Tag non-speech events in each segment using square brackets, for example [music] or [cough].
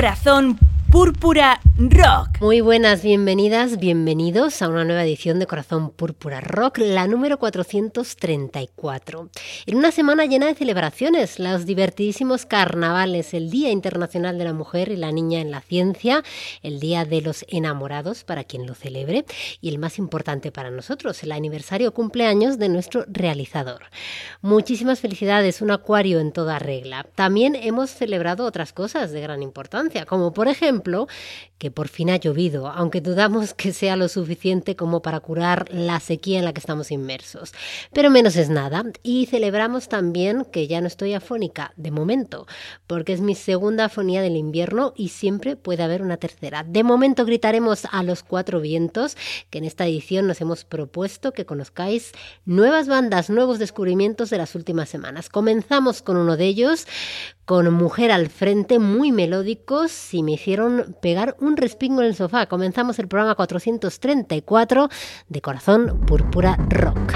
Corazón Púrpura Rock. Muy buenas, bienvenidas, bienvenidos a una nueva edición de Corazón Púrpura Rock, la número 434. En una semana llena de celebraciones, los divertidísimos carnavales, el Día Internacional de la Mujer y la Niña en la Ciencia, el Día de los Enamorados para quien lo celebre y el más importante para nosotros, el aniversario cumpleaños de nuestro realizador. Muchísimas felicidades, un acuario en toda regla. También hemos celebrado otras cosas de gran importancia, como por ejemplo que por fin ha llovido, aunque dudamos que sea lo suficiente como para curar la sequía en la que estamos inmersos. Pero menos es nada. Y celebramos también que ya no estoy afónica, de momento, porque es mi segunda afonía del invierno y siempre puede haber una tercera. De momento gritaremos a los cuatro vientos, que en esta edición nos hemos propuesto que conozcáis nuevas bandas, nuevos descubrimientos de las últimas semanas. Comenzamos con uno de ellos, con Mujer al Frente, muy melódicos y me hicieron pegar un respingo en el sofá. Comenzamos el programa 434 de Corazón Púrpura Rock.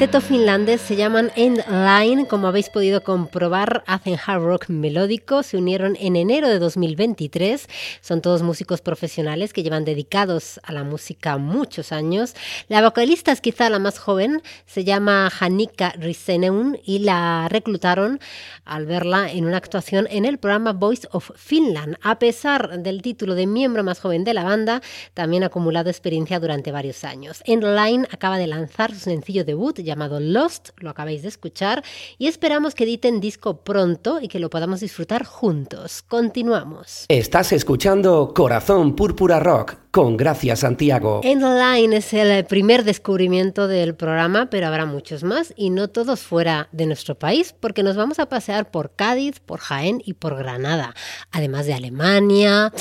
Quinteto finlandés se llaman End Line, como habéis podido comprobar, hacen hard rock melódico, se unieron en enero de 2023, son todos músicos profesionales que llevan dedicados a la música muchos años. La vocalista es quizá la más joven, se llama Hanika Riseneun y la reclutaron al verla en una actuación en el programa Voice of Finland. A pesar del título de miembro más joven de la banda, también ha acumulado experiencia durante varios años. End Line acaba de lanzar su sencillo debut llamado Lost, lo acabáis de escuchar, y esperamos que editen disco pronto y que lo podamos disfrutar juntos. Continuamos. Estás escuchando Corazón Púrpura Rock con Gracia Santiago. End Line es el primer descubrimiento del programa, pero habrá muchos más y no todos fuera de nuestro país, porque nos vamos a pasear por Cádiz, por Jaén y por Granada, además de Alemania,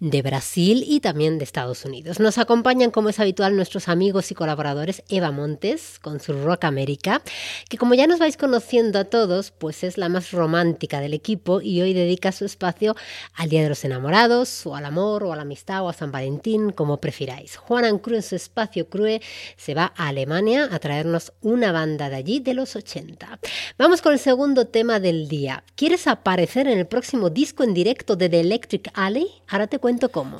de Brasil y también de Estados Unidos. Nos acompañan, como es habitual, nuestros amigos y colaboradores Eva Montes con su Rock América, que como ya nos vais conociendo a todos, pues es la más romántica del equipo y hoy dedica su espacio al Día de los Enamorados, o al amor, o a la amistad, o a San Valentín, como prefiráis. Juan Ancru en su espacio Crue se va a Alemania a traernos una banda de allí de los 80. Vamos con el segundo tema del día. ¿Quieres aparecer en el próximo disco en directo de The Electric Alley? Ahora te cuento cómo.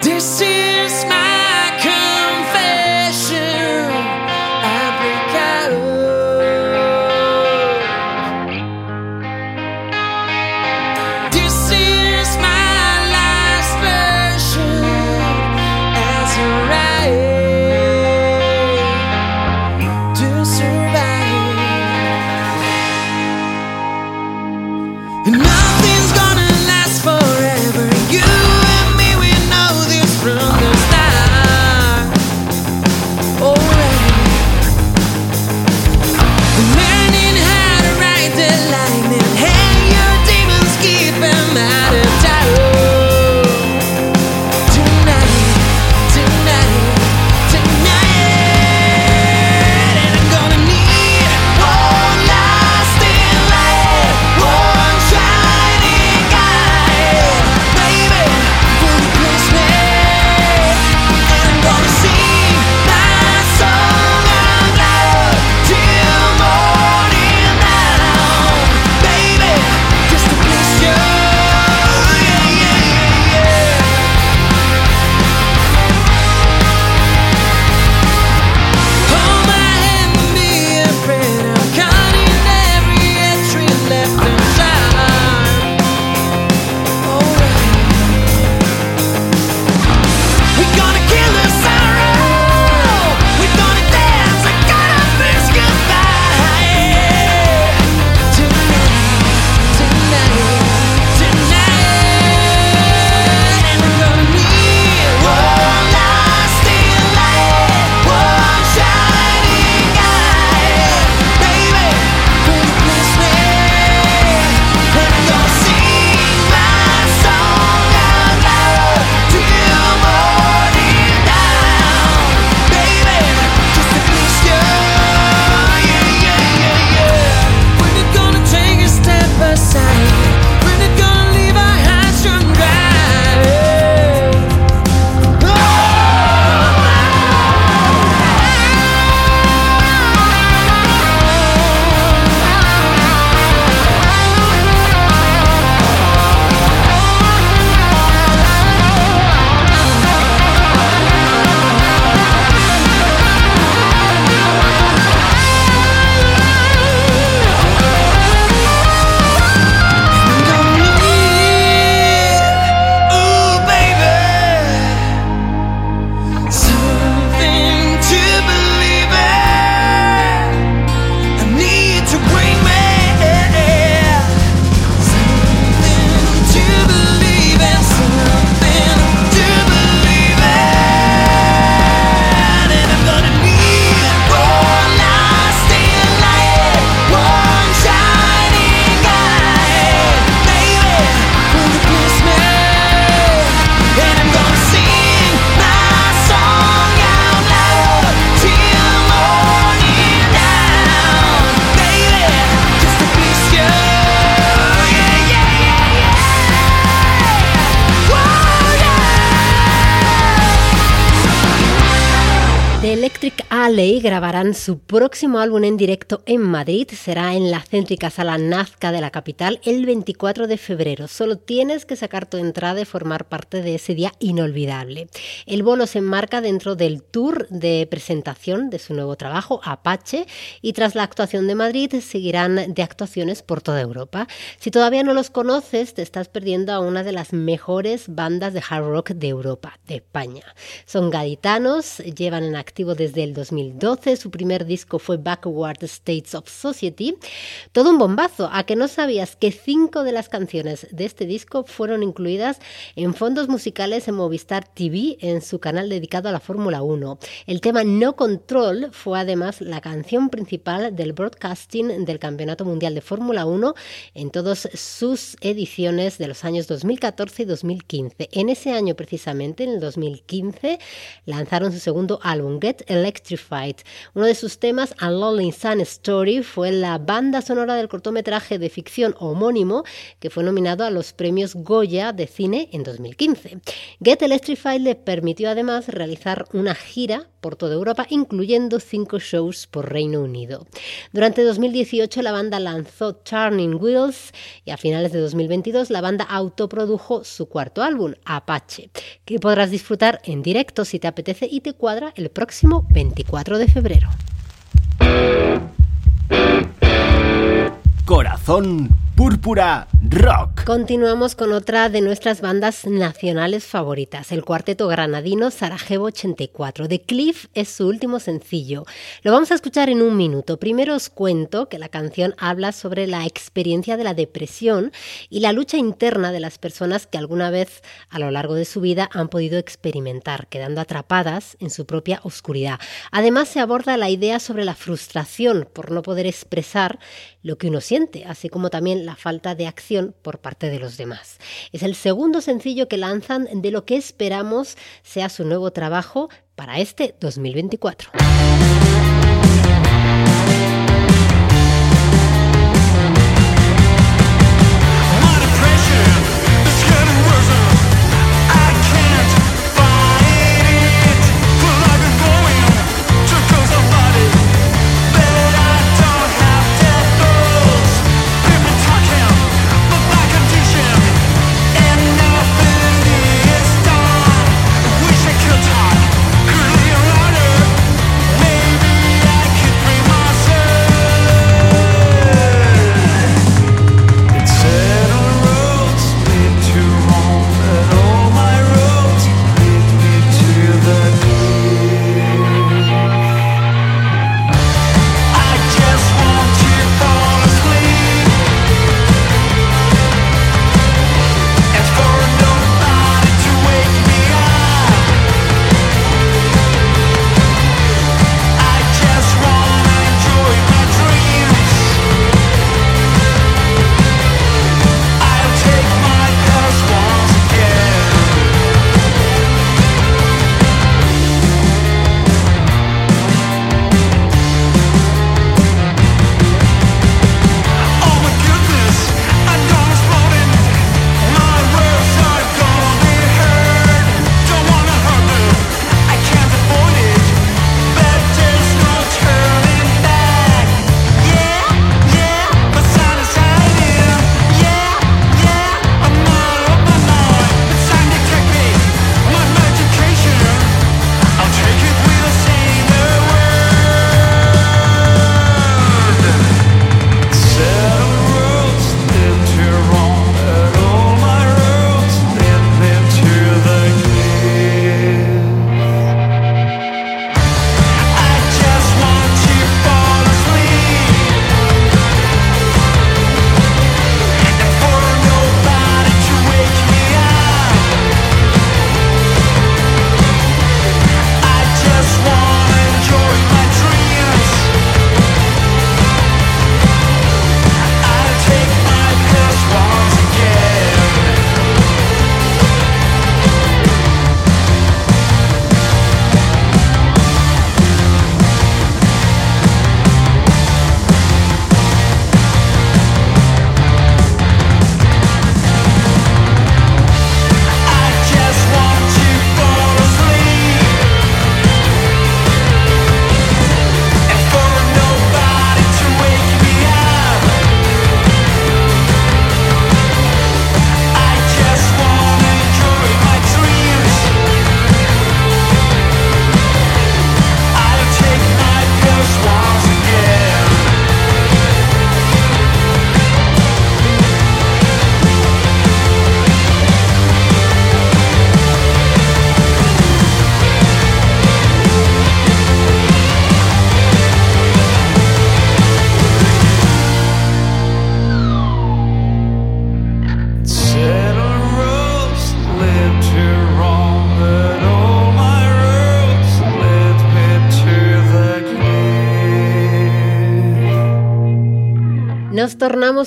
grabar su próximo álbum en directo en Madrid. Será en la céntrica sala Nazca de la capital el 24 de febrero. Solo tienes que sacar tu entrada y formar parte de ese día inolvidable. El bolo se enmarca dentro del tour de presentación de su nuevo trabajo, Apache, y tras la actuación de Madrid seguirán de actuaciones por toda Europa. Si todavía no los conoces, te estás perdiendo a una de las mejores bandas de hard rock de Europa, de España. Son gaditanos, llevan en activo desde el 2000 2012. Su primer disco fue Backward States of Society. Todo un bombazo. ¿A que no sabías que cinco de las canciones de este disco fueron incluidas en fondos musicales en Movistar TV en su canal dedicado a la Fórmula 1? El tema No Control fue además la canción principal del broadcasting del Campeonato Mundial de Fórmula 1 en todas sus ediciones de los años 2014 y 2015. En ese año precisamente, en el 2015, lanzaron su segundo álbum, Get Electrified. Uno de sus temas, A Lonely Sun Story, fue la banda sonora del cortometraje de ficción homónimo que fue nominado a los premios Goya de cine en 2015. Get Electrified le permitió además realizar una gira por toda Europa, incluyendo cinco shows por Reino Unido. Durante 2018 la banda lanzó Turning Wheels y a finales de 2022 la banda autoprodujo su cuarto álbum, Apache, que podrás disfrutar en directo si te apetece y te cuadra el próximo 24 de febrero. Corazón Púrpura Rock. Continuamos con otra de nuestras bandas nacionales favoritas, el cuarteto granadino Sarajevo 84. The Cliff es su último sencillo. Lo vamos a escuchar en un minuto. Primero os cuento que la canción habla sobre la experiencia de la depresión y la lucha interna de las personas que alguna vez a lo largo de su vida han podido experimentar, quedando atrapadas en su propia oscuridad. Además se aborda la idea sobre la frustración por no poder expresar lo que uno siente, así como también la falta de acción por parte de los demás. Es el segundo sencillo que lanzan de lo que esperamos sea su nuevo trabajo para este 2024.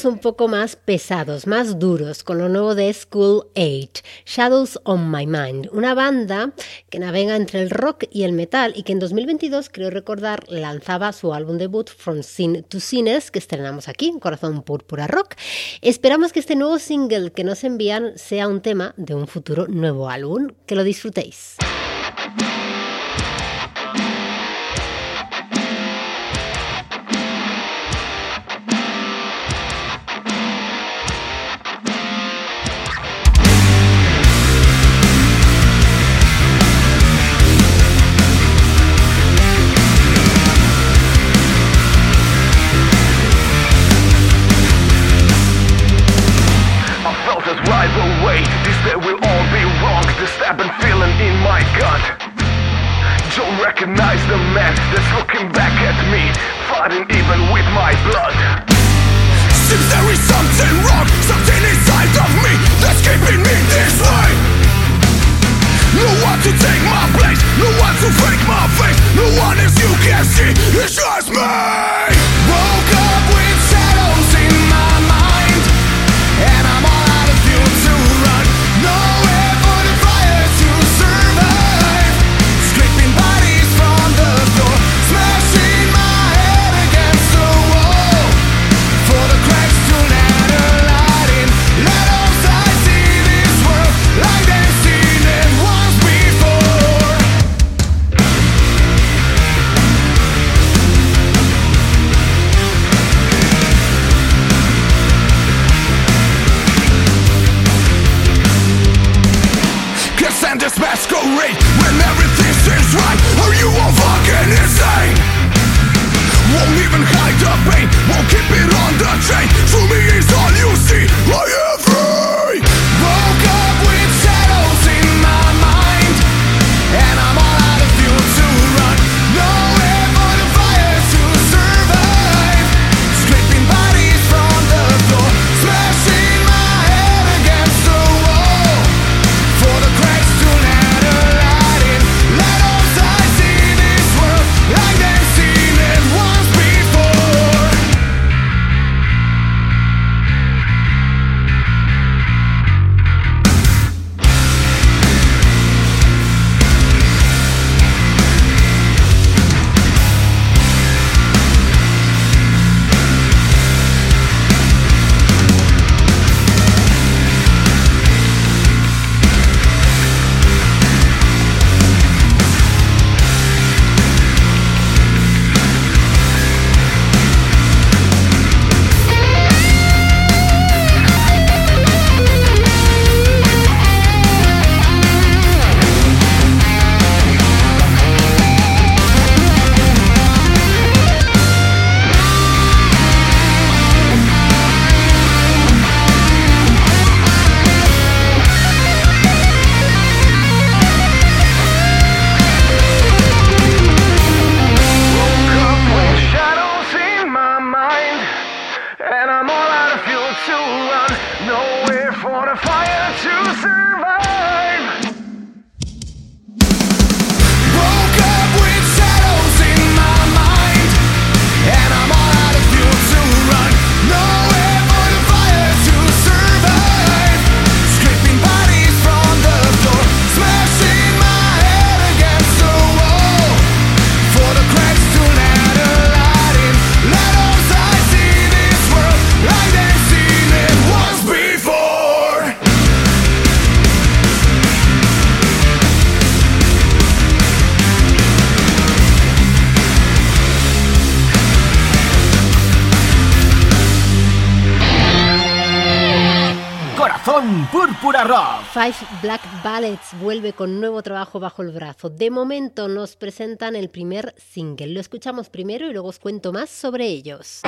un poco más pesados, más duros, con lo nuevo de School 8, Shadows on My Mind, una banda que navega entre el rock y el metal y que en 2022, creo recordar, lanzaba su álbum debut From Sin to Sines, que estrenamos aquí en Corazón Púrpura Rock. Esperamos que este nuevo single que nos envían sea un tema de un futuro nuevo álbum. Que lo disfrutéis. Vuelve con nuevo trabajo bajo el brazo. De momento nos presentan el primer single. Lo escuchamos primero y luego os cuento más sobre ellos.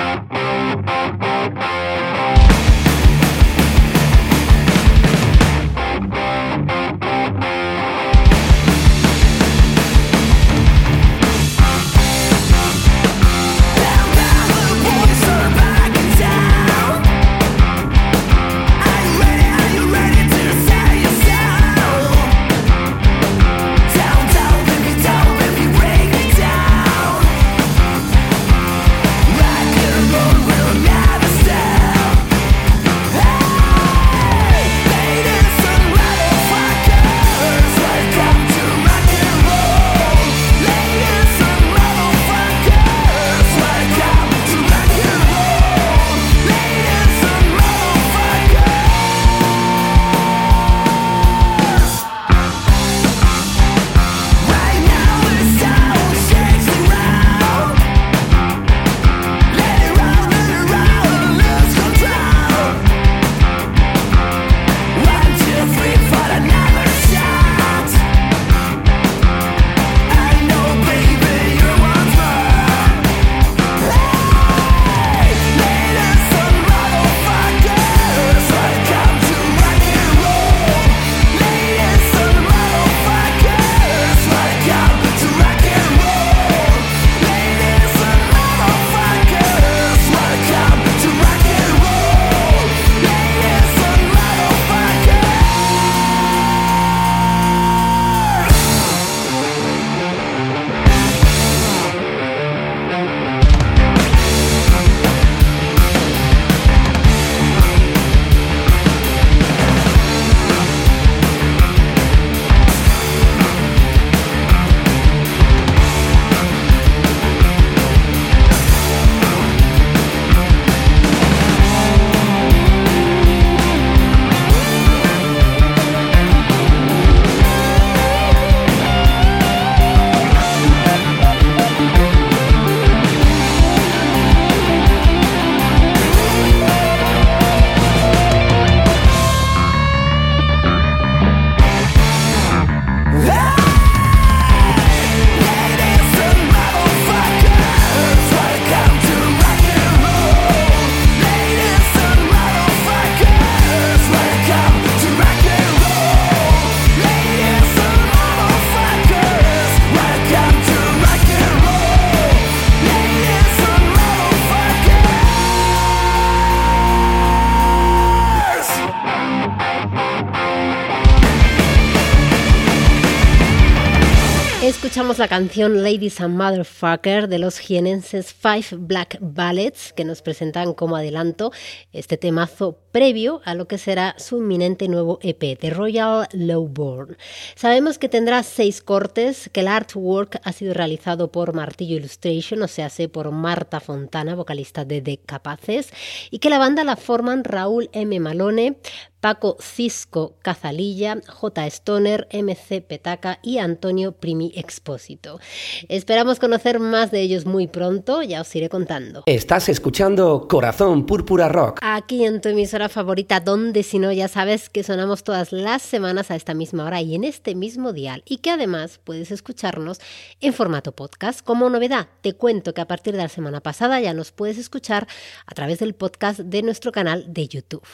La canción Ladies and Motherfucker de los jienenses Five Black Ballets que nos presentan como adelanto este temazo previo a lo que será su inminente nuevo EP, The Royal Lowborn. Sabemos que tendrá seis cortes, que el artwork ha sido realizado por Martillo Illustration, o sea, por Marta Fontana, vocalista de The Capaces, y que la banda la forman Raúl M. Malone, Paco Cisco Cazalilla, J. Stoner, MC Petaca y Antonio Primi Expósito. Esperamos conocer más de ellos muy pronto, ya os iré contando. Estás escuchando Corazón Púrpura Rock. Aquí en tu emisora favorita, donde si no ya sabes que sonamos todas las semanas a esta misma hora y en este mismo dial y que además puedes escucharnos en formato podcast. Como novedad, te cuento que a partir de la semana pasada ya nos puedes escuchar a través del podcast de nuestro canal de YouTube.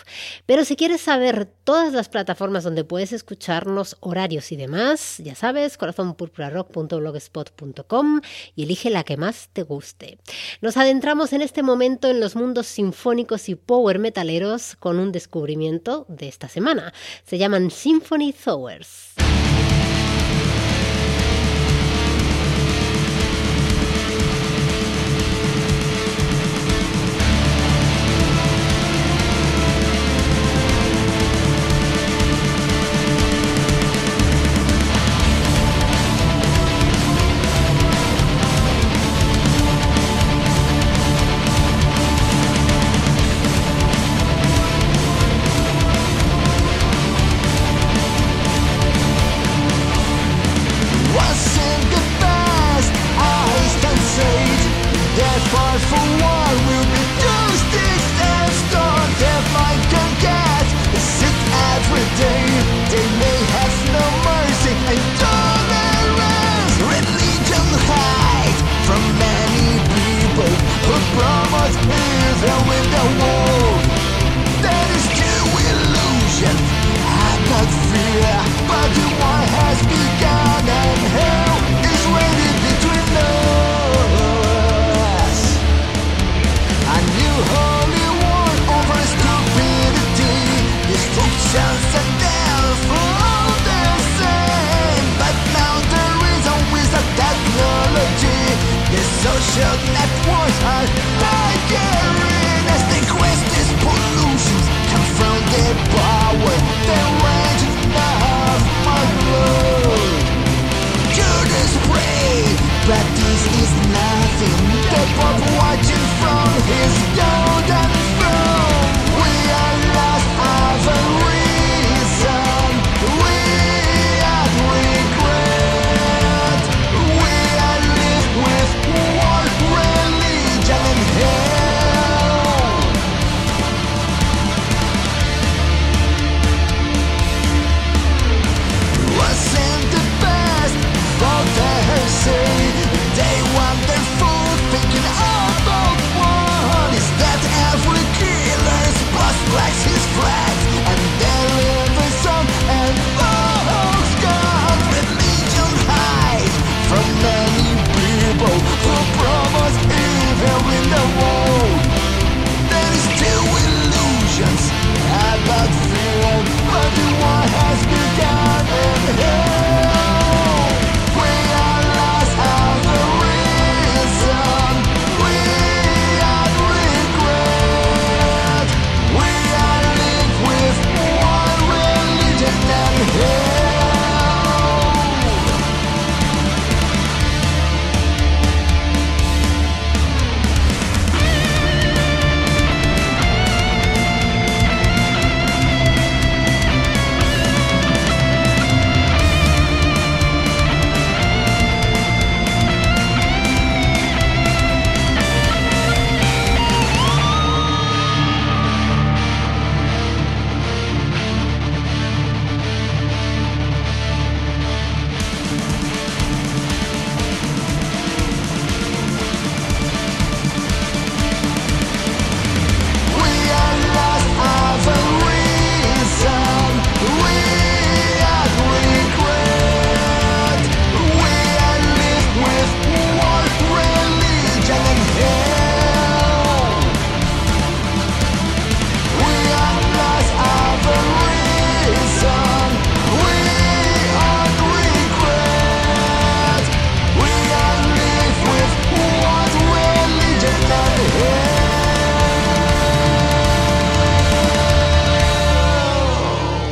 Pero si quieres saber ver todas las plataformas donde puedes escucharnos, horarios y demás, ya sabes, corazonpurpurarock.blogspot.com y elige la que más te guste. Nos adentramos en este momento en los mundos sinfónicos y power metaleros con un descubrimiento de esta semana. Se llaman Symphony Thowers.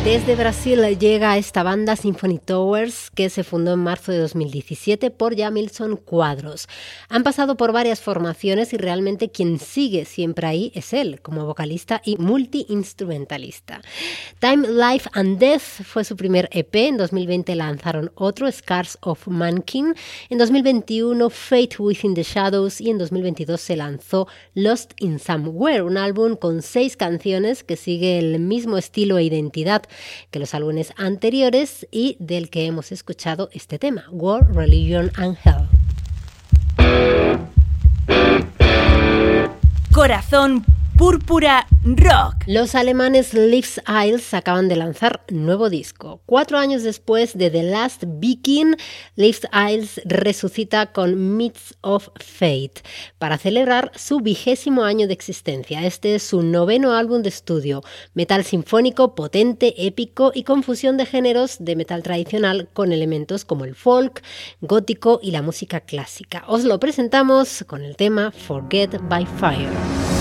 Desde Brasil llega esta banda Symphony Towers, que se fundó en marzo de 2017 por Jamilson Cuadros. Han pasado por varias formaciones y realmente quien sigue siempre ahí es él, como vocalista y multi-instrumentalista. Time, Life and Death fue su primer EP, en 2020 lanzaron otro, Scars of Mankin, en 2021 Fate Within the Shadows y en 2022 se lanzó Lost in Somewhere, un álbum con seis canciones que sigue el mismo estilo e identidad que los álbumes anteriores y del que hemos escuchado este tema, War, Religion and Hell. Corazón Púrpura Rock. Los alemanes Leaves Isles acaban de lanzar nuevo disco. Cuatro años después de The Last Viking, Leaves Isles resucita con Myths of Fate para celebrar su vigésimo año de existencia. Este es su noveno álbum de estudio, metal sinfónico, potente, épico y confusión de géneros de metal tradicional con elementos como el folk, gótico y la música clásica. Os lo presentamos con el tema Forget by Fire.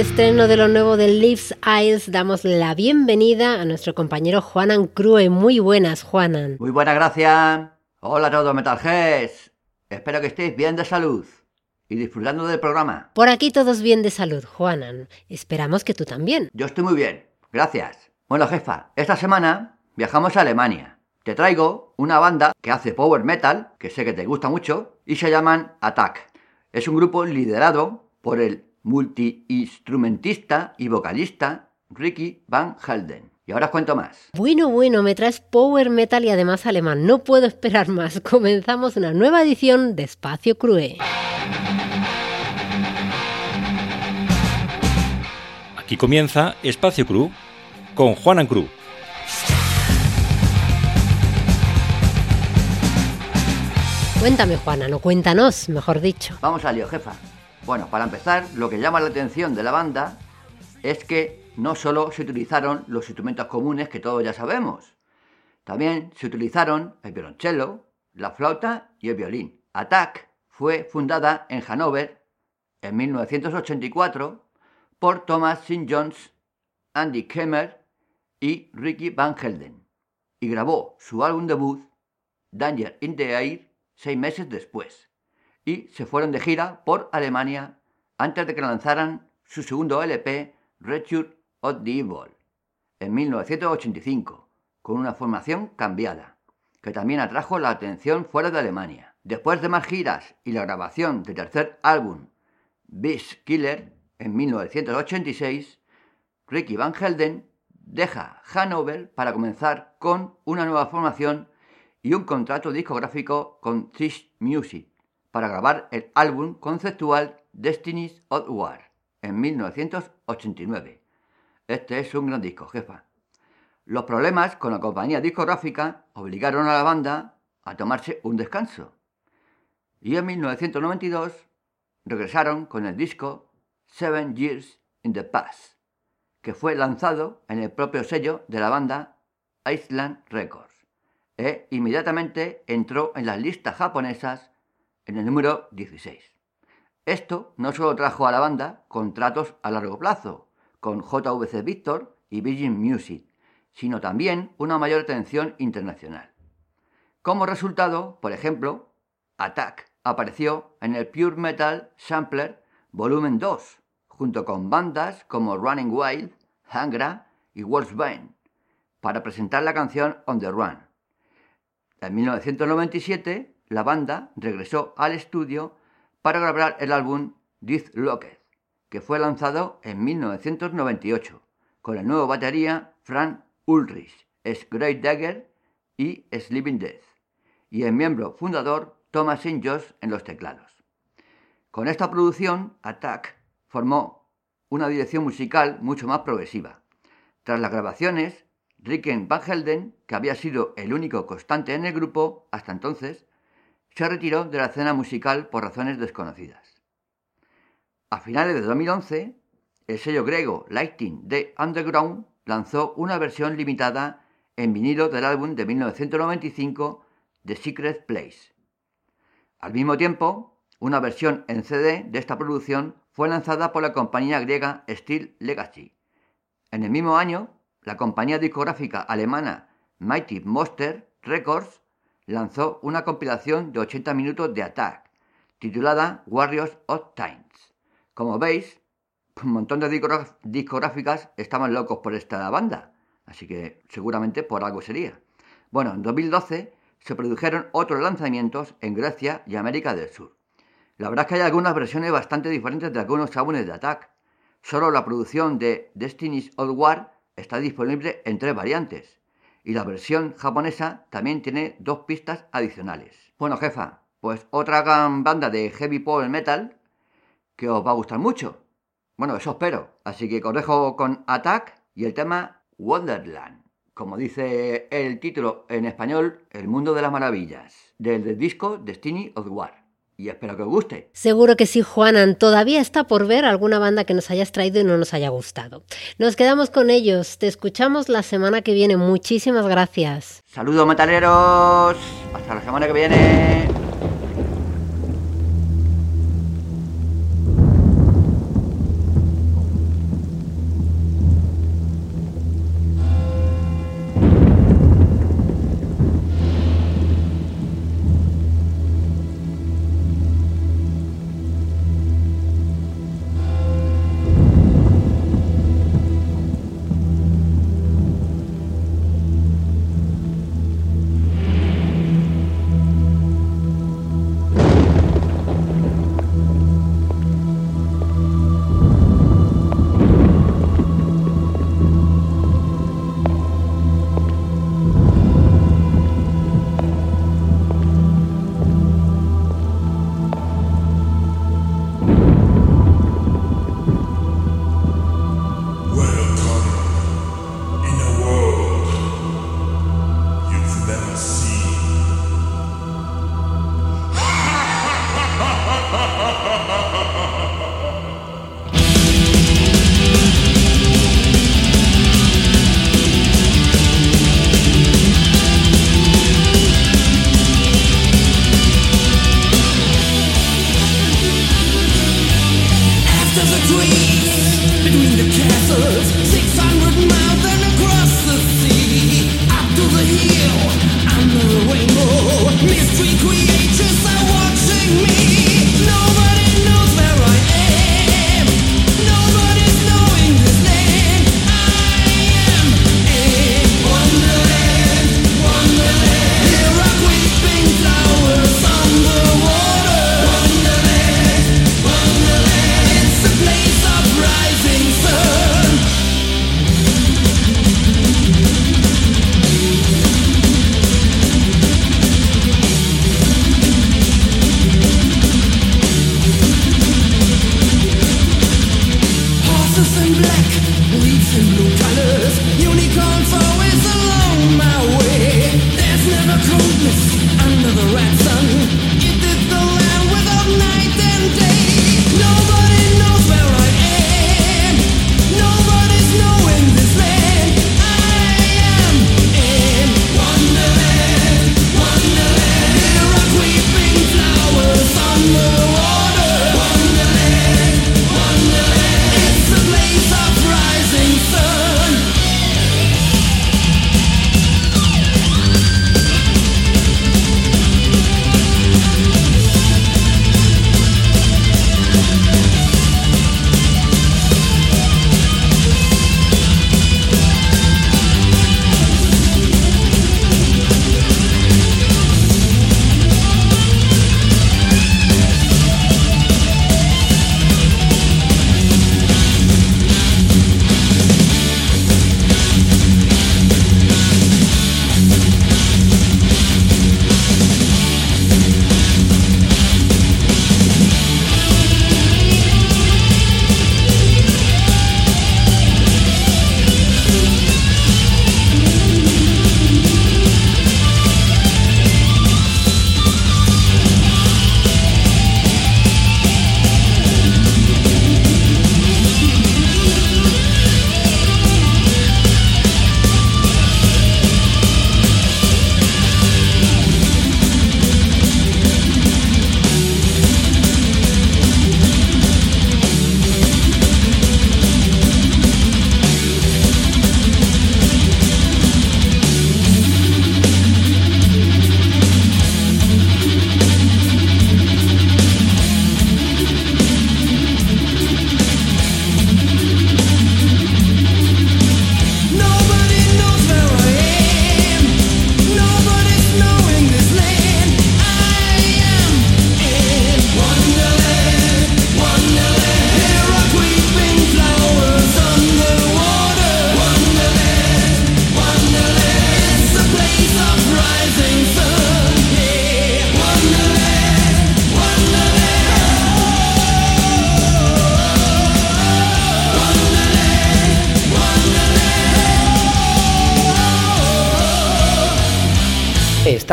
Estreno de lo nuevo de Leaves Eyes, damos la bienvenida a nuestro compañero Juanan Crue. Muy buenas, Juanan. Muy buenas, gracias. Hola a todos, Metalheads. Espero que estéis bien de salud y disfrutando del programa. Por aquí todos bien de salud, Juanan. Esperamos que tú también. Yo estoy muy bien, gracias. Bueno, jefa, esta semana viajamos a Alemania. Te traigo una banda que hace power metal, que sé que te gusta mucho, y se llaman Attack. Es un grupo liderado por el multiinstrumentista y vocalista Ricky Van Helden. Y ahora os cuento más. Bueno, bueno, me traes power metal y además alemán. No puedo esperar más. [laughs] Comenzamos una nueva edición de Espacio Crue. Aquí comienza Espacio Cru con Juanan Cru. Cuéntame, Juana, no cuéntanos, mejor dicho. Vamos al lío, jefa. Bueno, para empezar, lo que llama la atención de la banda es que no solo se utilizaron los instrumentos comunes que todos ya sabemos, también se utilizaron el violonchelo, la flauta y el violín. Attack fue fundada en Hannover en 1984 por Thomas St. Jones, Andy Kemmer y Ricky Van Helden y grabó su álbum debut Danger in the Air seis meses después y se fueron de gira por Alemania antes de que lanzaran su segundo LP Return of the Evil en 1985 con una formación cambiada que también atrajo la atención fuera de Alemania. Después de más giras y la grabación del tercer álbum Beast Killer en 1986, Ricky Van Helden deja Hanover para comenzar con una nueva formación y un contrato discográfico con Trish Music para grabar el álbum conceptual Destiny's of War en 1989. Este es un gran disco, jefa. Los problemas con la compañía discográfica obligaron a la banda a tomarse un descanso. Y en 1992 regresaron con el disco Seven Years in the Past, que fue lanzado en el propio sello de la banda Island Records e inmediatamente entró en las listas japonesas en el número 16. Esto no solo trajo a la banda contratos a largo plazo con JVC Victor y Virgin Music, sino también una mayor atención internacional. Como resultado, por ejemplo, Attack apareció en el Pure Metal Sampler Volumen 2, junto con bandas como Running Wild, Hangra y Wolfsbane, para presentar la canción On the Run. En 1997, la banda regresó al estudio para grabar el álbum Death Locked, que fue lanzado en 1998, con el nuevo batería Frank Ulrich, Great Dagger y Sleeping Death, y el miembro fundador Thomas. Josh en los teclados. Con esta producción, Attack formó una dirección musical mucho más progresiva. Tras las grabaciones, Ricken Van Helden, que había sido el único constante en el grupo hasta entonces, se retiró de la escena musical por razones desconocidas. A finales de 2011, el sello griego Lighting de Underground lanzó una versión limitada en vinilo del álbum de 1995 The Secret Place. Al mismo tiempo, una versión en CD de esta producción fue lanzada por la compañía griega Steel Legacy. En el mismo año, la compañía discográfica alemana Mighty Monster Records lanzó una compilación de 80 minutos de Attack, titulada Warriors of Times. Como veis, un montón de discográficas estaban locos por esta banda, así que seguramente por algo sería. Bueno, en 2012 se produjeron otros lanzamientos en Grecia y América del Sur. La verdad es que hay algunas versiones bastante diferentes de algunos álbumes de Attack. Solo la producción de Destiny's Old War está disponible en tres variantes y la versión japonesa también tiene dos pistas adicionales. Bueno, jefa, pues otra gran banda de heavy power metal que os va a gustar mucho. Bueno, eso espero. Así que correjo con Attack y el tema Wonderland. Como dice el título en español, El mundo de las maravillas, del disco Destiny of War y espero que os guste. Seguro que sí, Juanan. Todavía está por ver alguna banda que nos hayas traído y no nos haya gustado. Nos quedamos con ellos. Te escuchamos la semana que viene. Muchísimas gracias. Saludos, metaleros. Hasta la semana que viene.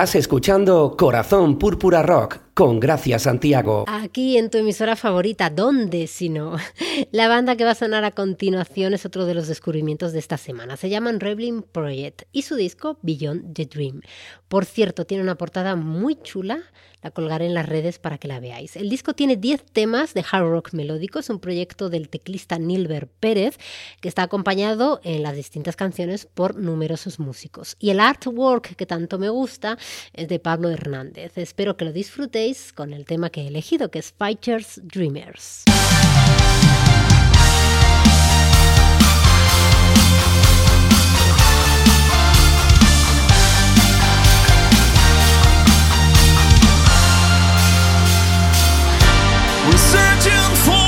Estás escuchando Corazón Púrpura Rock con Gracia Santiago. Aquí en tu emisora favorita, ¿dónde si no? [laughs] La banda que va a sonar a continuación es otro de los descubrimientos de esta semana. Se llaman Rebelling Project y su disco Beyond the Dream. Por cierto, tiene una portada muy chula la colgaré en las redes para que la veáis. El disco tiene 10 temas de hard rock melódico, es un proyecto del teclista Nilber Pérez que está acompañado en las distintas canciones por numerosos músicos. Y el artwork que tanto me gusta es de Pablo Hernández. Espero que lo disfrutéis con el tema que he elegido, que es Fighters Dreamers. for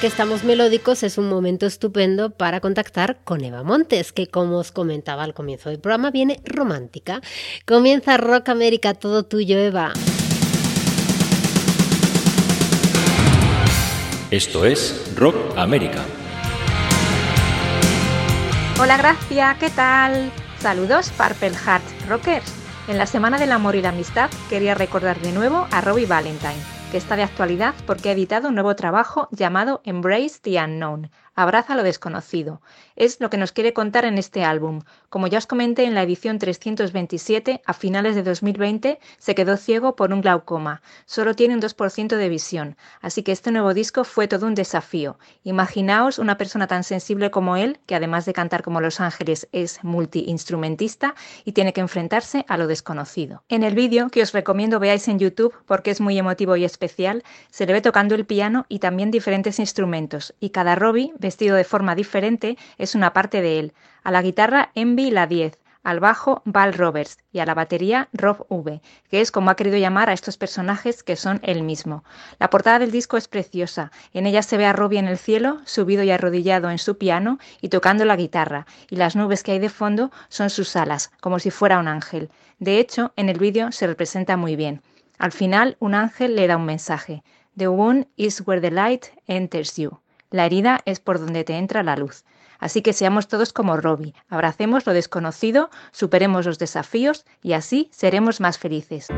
que estamos melódicos, es un momento estupendo para contactar con Eva Montes, que como os comentaba al comienzo del programa, viene romántica. Comienza Rock América, todo tuyo, Eva. Esto es Rock América. Hola Gracia, ¿qué tal? Saludos Purple Heart Rockers. En la Semana del Amor y la Amistad quería recordar de nuevo a Robbie Valentine, que está de actualidad porque ha editado un nuevo trabajo llamado Embrace the Unknown, Abraza lo desconocido. Es lo que nos quiere contar en este álbum. Como ya os comenté en la edición 327, a finales de 2020 se quedó ciego por un glaucoma. Solo tiene un 2% de visión, así que este nuevo disco fue todo un desafío. Imaginaos una persona tan sensible como él, que además de cantar como Los Ángeles es multiinstrumentista y tiene que enfrentarse a lo desconocido. En el vídeo, que os recomiendo veáis en YouTube porque es muy emotivo y especial, se le ve tocando el piano y también diferentes instrumentos, y cada Robbie vestido de forma diferente, es una parte de él. A la guitarra Envy la 10, al bajo Val Roberts y a la batería Rob V, que es como ha querido llamar a estos personajes que son él mismo. La portada del disco es preciosa. En ella se ve a Robbie en el cielo, subido y arrodillado en su piano y tocando la guitarra, y las nubes que hay de fondo son sus alas, como si fuera un ángel. De hecho, en el vídeo se representa muy bien. Al final, un ángel le da un mensaje. The wound is where the light enters you. La herida es por donde te entra la luz. Así que seamos todos como Robbie, abracemos lo desconocido, superemos los desafíos y así seremos más felices.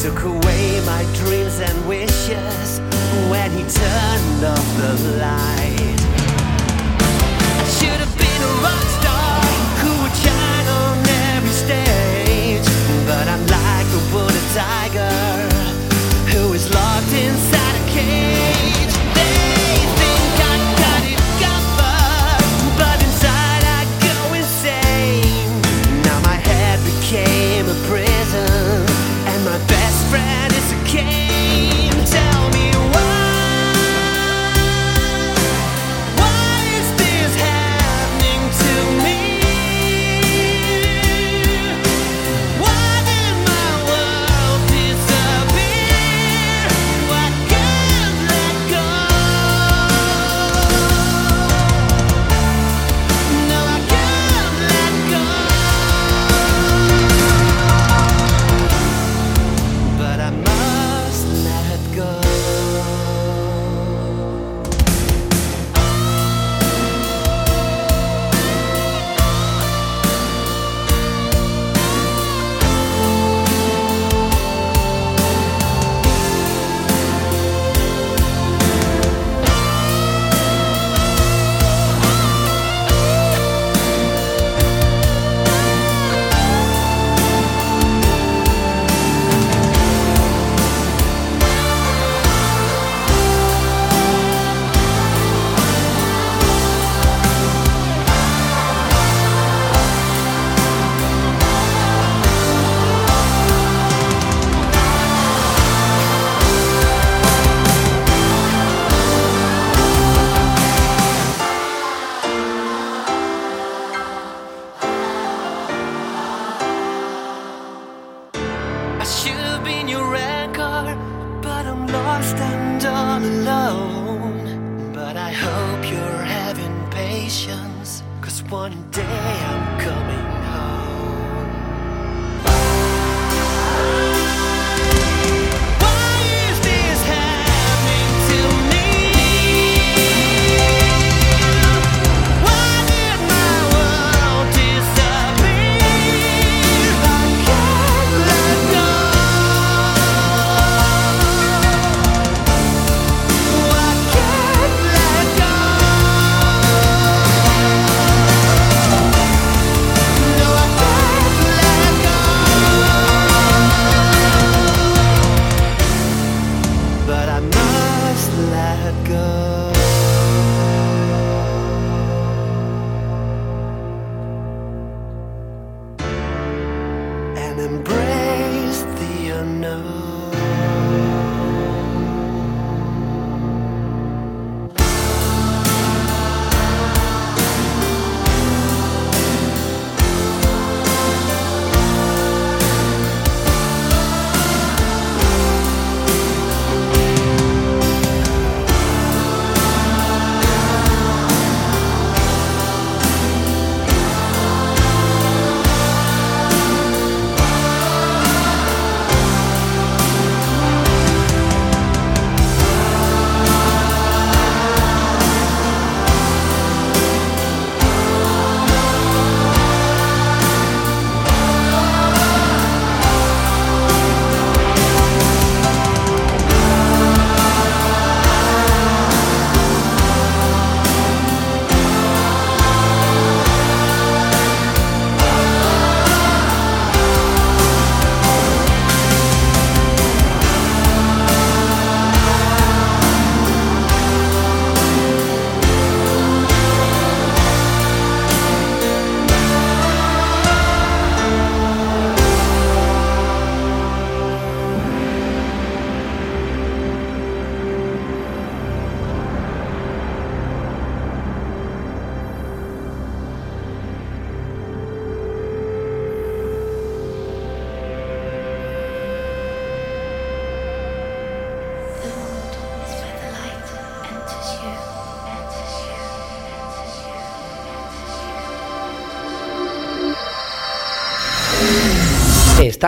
Took away my dreams and wishes when he turned off the light. Lost and all alone. But I hope you're having patience, cause one day I'm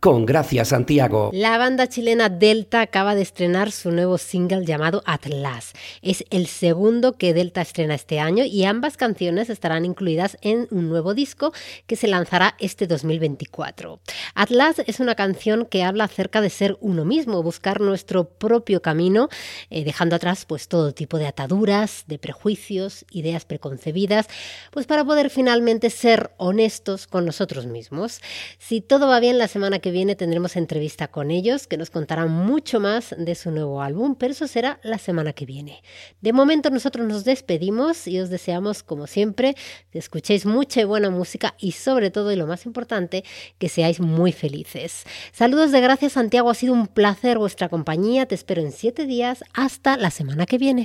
con Gracia Santiago. La banda chilena Delta acaba de estrenar su nuevo single llamado Atlas. Es el segundo que Delta estrena este año y ambas canciones estarán incluidas en un nuevo disco que se lanzará este 2024. Atlas es una canción que habla acerca de ser uno mismo, buscar nuestro propio camino, eh, dejando atrás pues todo tipo de ataduras, de prejuicios, ideas preconcebidas, pues para poder finalmente ser honestos con nosotros mismos. Si todo va bien la semana que viene tendremos entrevista con ellos que nos contarán mucho más de su nuevo álbum, pero eso será la semana que viene. De momento nosotros nos despedimos y os deseamos como siempre que escuchéis mucha y buena música y sobre todo y lo más importante que seáis muy felices. Saludos de gracias Santiago, ha sido un placer vuestra compañía, te espero en siete días hasta la semana que viene.